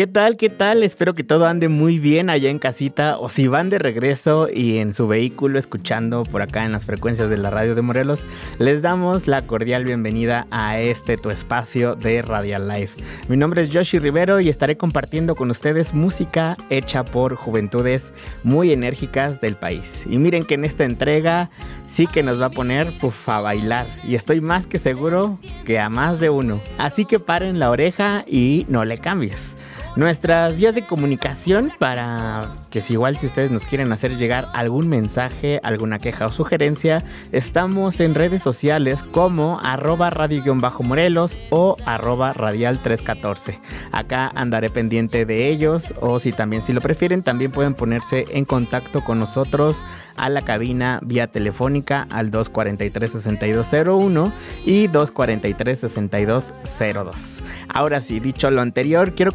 ¿Qué tal? ¿Qué tal? Espero que todo ande muy bien allá en casita o si van de regreso y en su vehículo escuchando por acá en las frecuencias de la radio de Morelos, les damos la cordial bienvenida a este tu espacio de Radial Life. Mi nombre es Yoshi Rivero y estaré compartiendo con ustedes música hecha por juventudes muy enérgicas del país. Y miren que en esta entrega sí que nos va a poner puf, a bailar y estoy más que seguro que a más de uno. Así que paren la oreja y no le cambies. Nuestras vías de comunicación para que si igual si ustedes nos quieren hacer llegar algún mensaje, alguna queja o sugerencia, estamos en redes sociales como arroba radio-morelos o arroba radial 314. Acá andaré pendiente de ellos o si también si lo prefieren también pueden ponerse en contacto con nosotros a la cabina vía telefónica al 243-6201 y 243-6202. Ahora sí, dicho lo anterior, quiero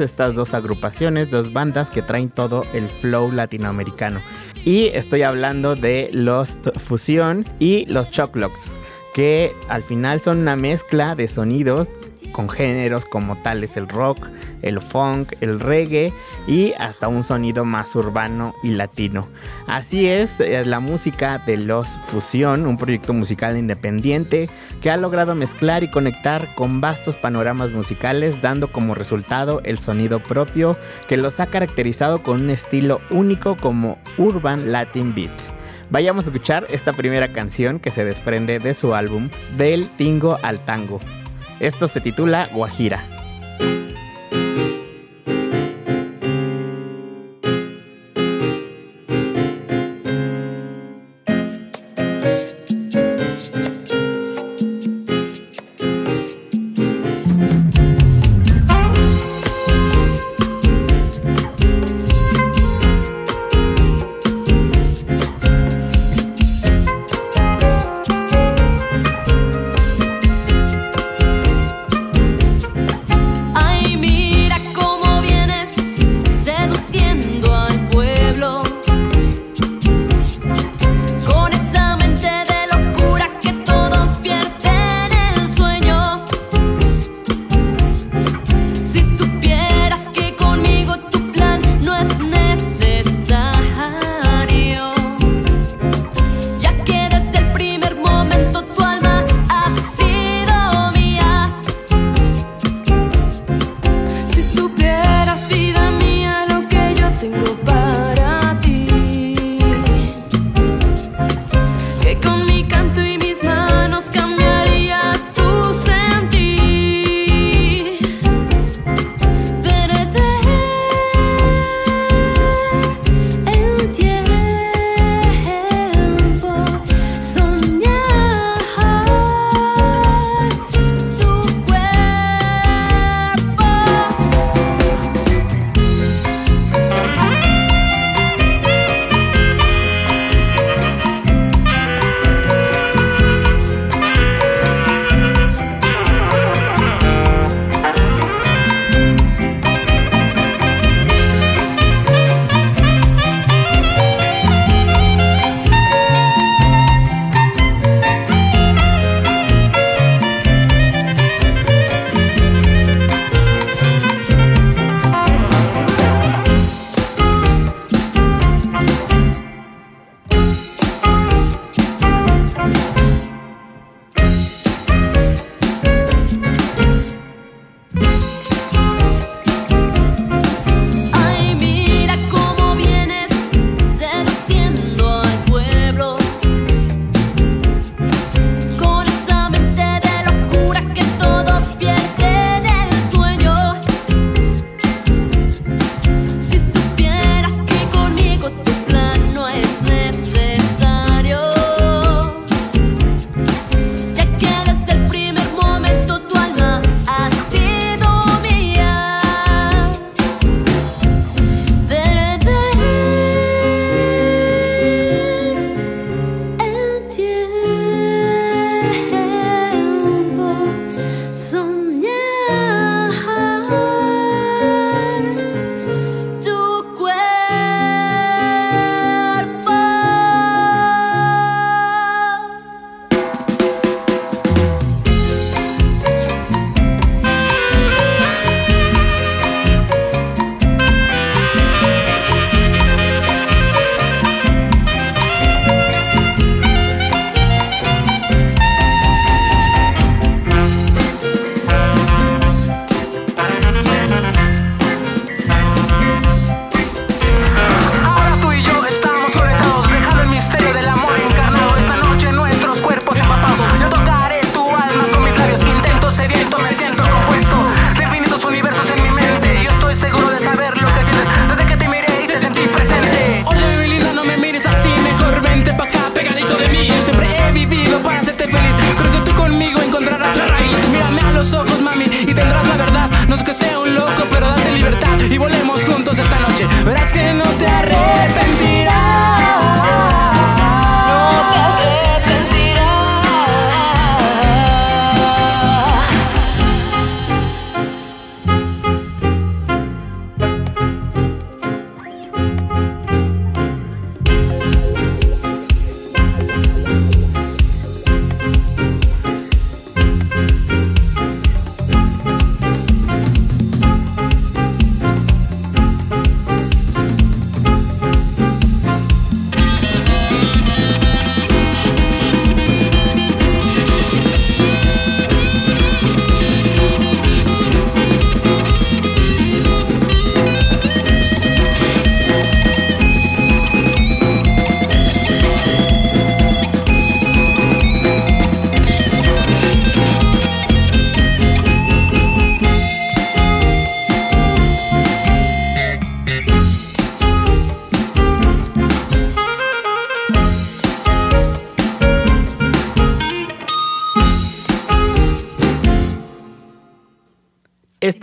estas dos agrupaciones, dos bandas que traen todo el flow latinoamericano. Y estoy hablando de Lost Fusion y los Choclocks, que al final son una mezcla de sonidos con géneros como tales el rock, el funk, el reggae y hasta un sonido más urbano y latino. Así es, la música de Los Fusión, un proyecto musical independiente que ha logrado mezclar y conectar con vastos panoramas musicales, dando como resultado el sonido propio que los ha caracterizado con un estilo único como Urban Latin Beat. Vayamos a escuchar esta primera canción que se desprende de su álbum Del Tingo al Tango. Esto se titula Guajira.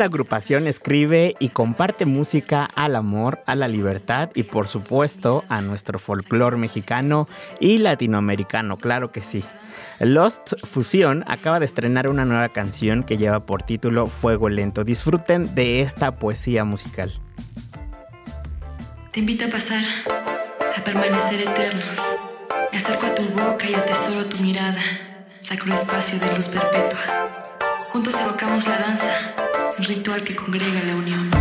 Esta agrupación escribe y comparte música al amor, a la libertad y por supuesto a nuestro folclore mexicano y latinoamericano, claro que sí. Lost Fusión acaba de estrenar una nueva canción que lleva por título Fuego Lento. Disfruten de esta poesía musical. Te invito a pasar, a permanecer eternos. Me acerco a tu boca y atesoro tu mirada. Sacro espacio de luz perpetua. Juntos evocamos la danza, el ritual que congrega la unión.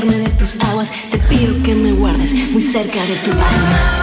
De tus aguas. Te pido que me guardes muy cerca de tu alma.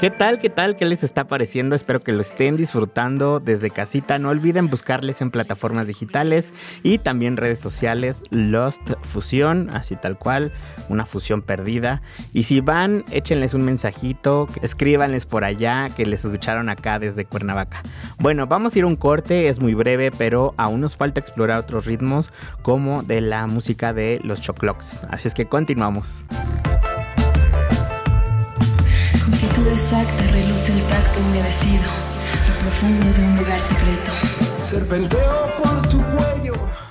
¿Qué tal? ¿Qué tal? ¿Qué les está pareciendo? Espero que lo estén disfrutando desde casita. No olviden buscarles en plataformas digitales y también redes sociales Lost Fusión, así tal cual, una fusión perdida. Y si van, échenles un mensajito, escríbanles por allá que les escucharon acá desde Cuernavaca. Bueno, vamos a ir un corte, es muy breve, pero aún nos falta explorar otros ritmos como de la música de los Choclocks. Así es que continuamos. Exacta reluce el tacto humedecido, lo profundo de un lugar secreto. Serpenteo por tu cuello.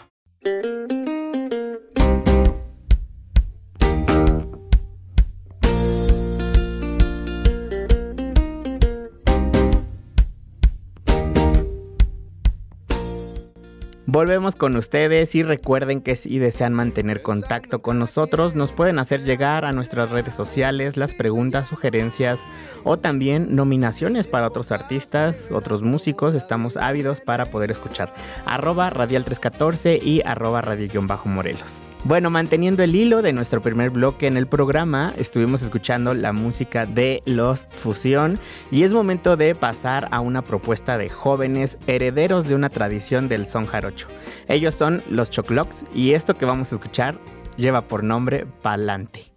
Volvemos con ustedes y recuerden que si desean mantener contacto con nosotros, nos pueden hacer llegar a nuestras redes sociales las preguntas, sugerencias o también nominaciones para otros artistas, otros músicos. Estamos ávidos para poder escuchar. Arroba Radial 314 y arroba Radio-Morelos. Bueno, manteniendo el hilo de nuestro primer bloque en el programa, estuvimos escuchando la música de Lost Fusion y es momento de pasar a una propuesta de jóvenes herederos de una tradición del son jarocho. Ellos son los Choclocks y esto que vamos a escuchar lleva por nombre Palante.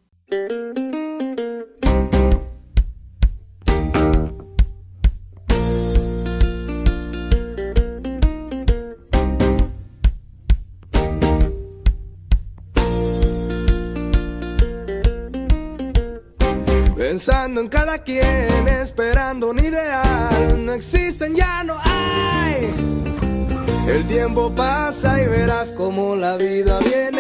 Cada quien, esperando un ideal. No existen, ya no hay. El tiempo pasa y verás como la vida viene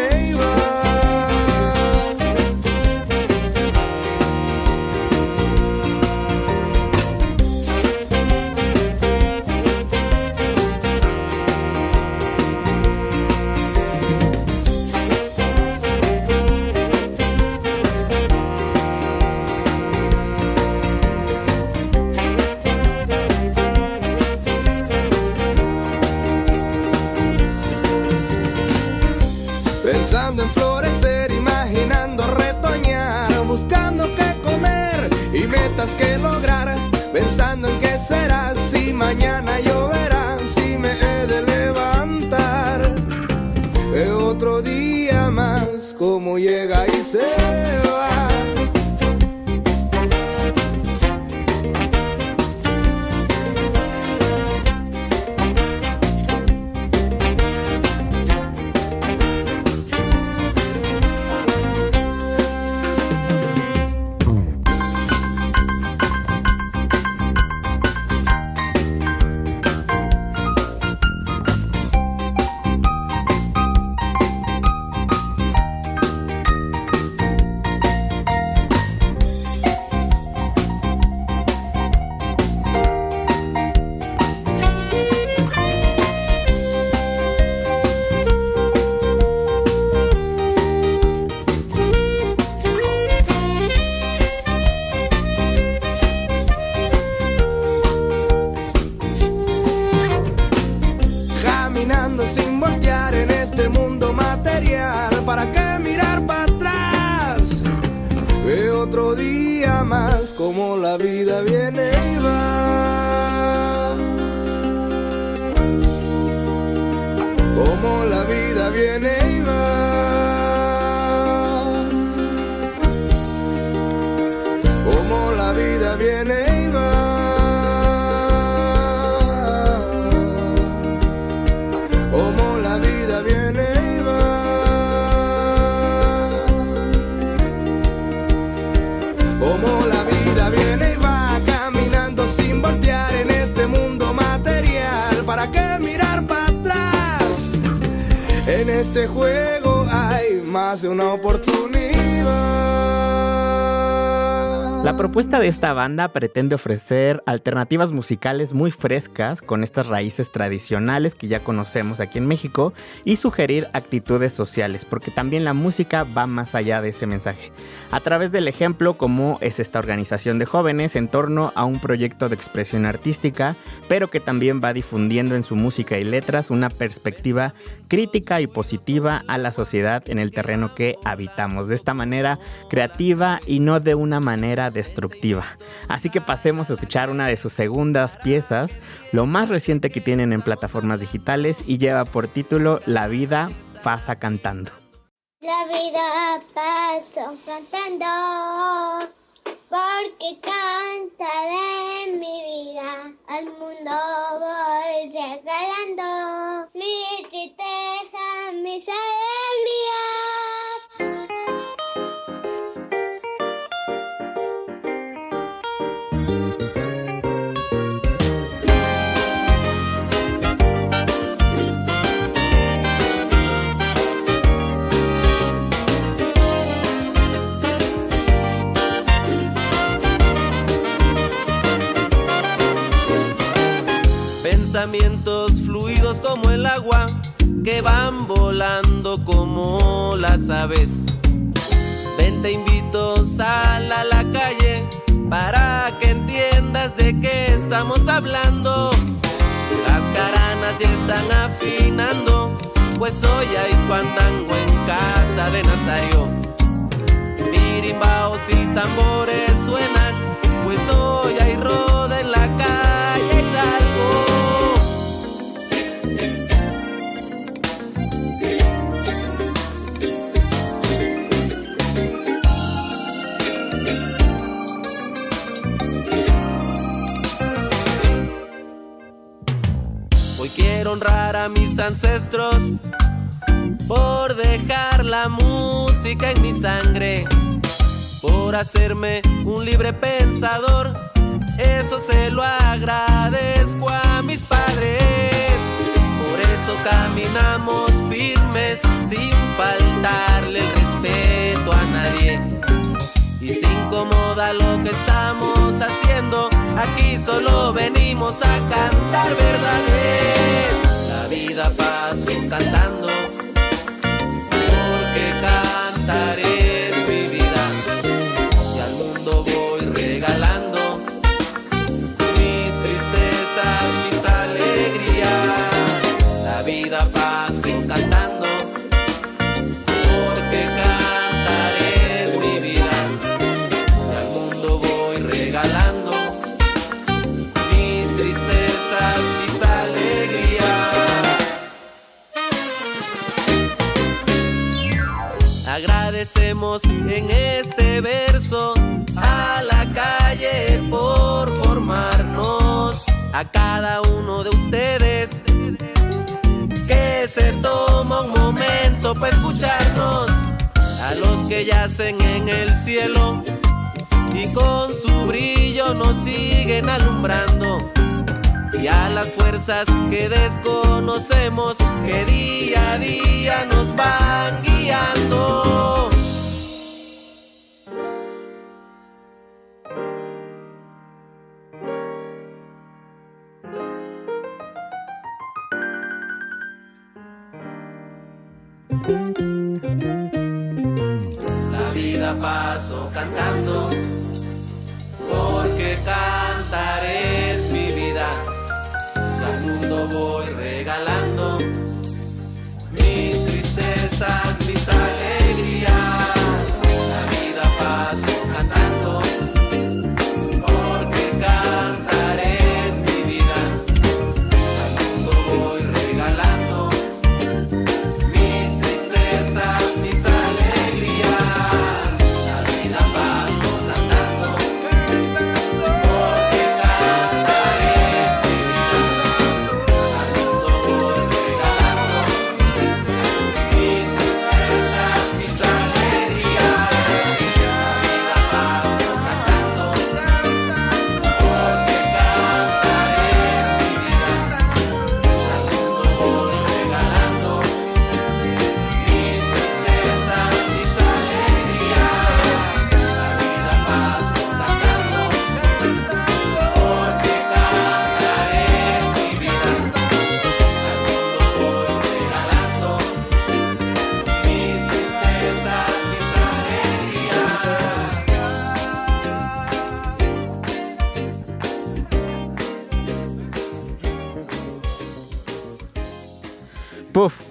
juego hay más de una oportunidad. La propuesta de esta banda pretende ofrecer alternativas musicales muy frescas con estas raíces tradicionales que ya conocemos aquí en México y sugerir actitudes sociales, porque también la música va más allá de ese mensaje. A través del ejemplo como es esta organización de jóvenes en torno a un proyecto de expresión artística, pero que también va difundiendo en su música y letras una perspectiva crítica y positiva a la sociedad en el terreno que habitamos. De esta manera creativa y no de una manera destructiva. Así que pasemos a escuchar una de sus segundas piezas, lo más reciente que tienen en plataformas digitales y lleva por título La vida pasa cantando. La vida pasa cantando, porque cantaré mi vida, al mundo voy regalando Fluidos como el agua, que van volando como las aves. Ven, te invito, sal a la calle para que entiendas de qué estamos hablando. Las caranas ya están afinando, pues hoy hay fandango en casa de Nazario. Mirimbaos y tambores suenan, pues hoy hay mis ancestros por dejar la música en mi sangre, por hacerme un libre pensador. Eso se lo agradezco a mis padres. Por eso caminamos firmes sin faltarle el respeto a nadie. Y si incomoda lo que estamos haciendo, aquí solo venimos a cantar verdades. Vida paso cantando, porque cantar En este verso a la calle por formarnos, a cada uno de ustedes que se toma un momento para escucharnos, a los que yacen en el cielo y con su brillo nos siguen alumbrando. Y a las fuerzas que desconocemos, que día a día nos van guiando.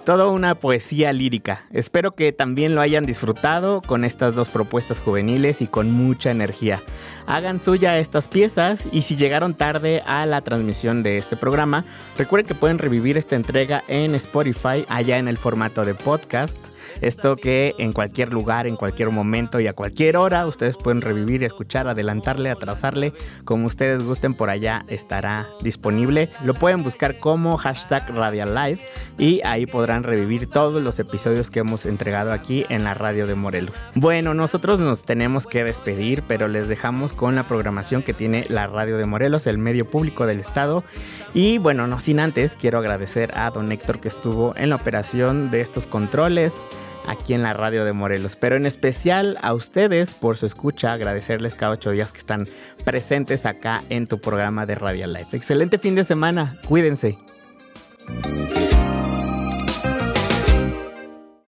Toda una poesía lírica. Espero que también lo hayan disfrutado con estas dos propuestas juveniles y con mucha energía. Hagan suya estas piezas y si llegaron tarde a la transmisión de este programa, recuerden que pueden revivir esta entrega en Spotify allá en el formato de podcast. Esto que en cualquier lugar, en cualquier momento y a cualquier hora ustedes pueden revivir, escuchar, adelantarle, atrasarle, como ustedes gusten por allá estará disponible. Lo pueden buscar como hashtag Radial Live y ahí podrán revivir todos los episodios que hemos entregado aquí en la radio de Morelos. Bueno, nosotros nos tenemos que despedir, pero les dejamos con la programación que tiene la radio de Morelos, el medio público del estado. Y bueno, no sin antes, quiero agradecer a don Héctor que estuvo en la operación de estos controles aquí en la radio de Morelos. Pero en especial a ustedes por su escucha, agradecerles cada ocho días que están presentes acá en tu programa de Radio Life. Excelente fin de semana, cuídense.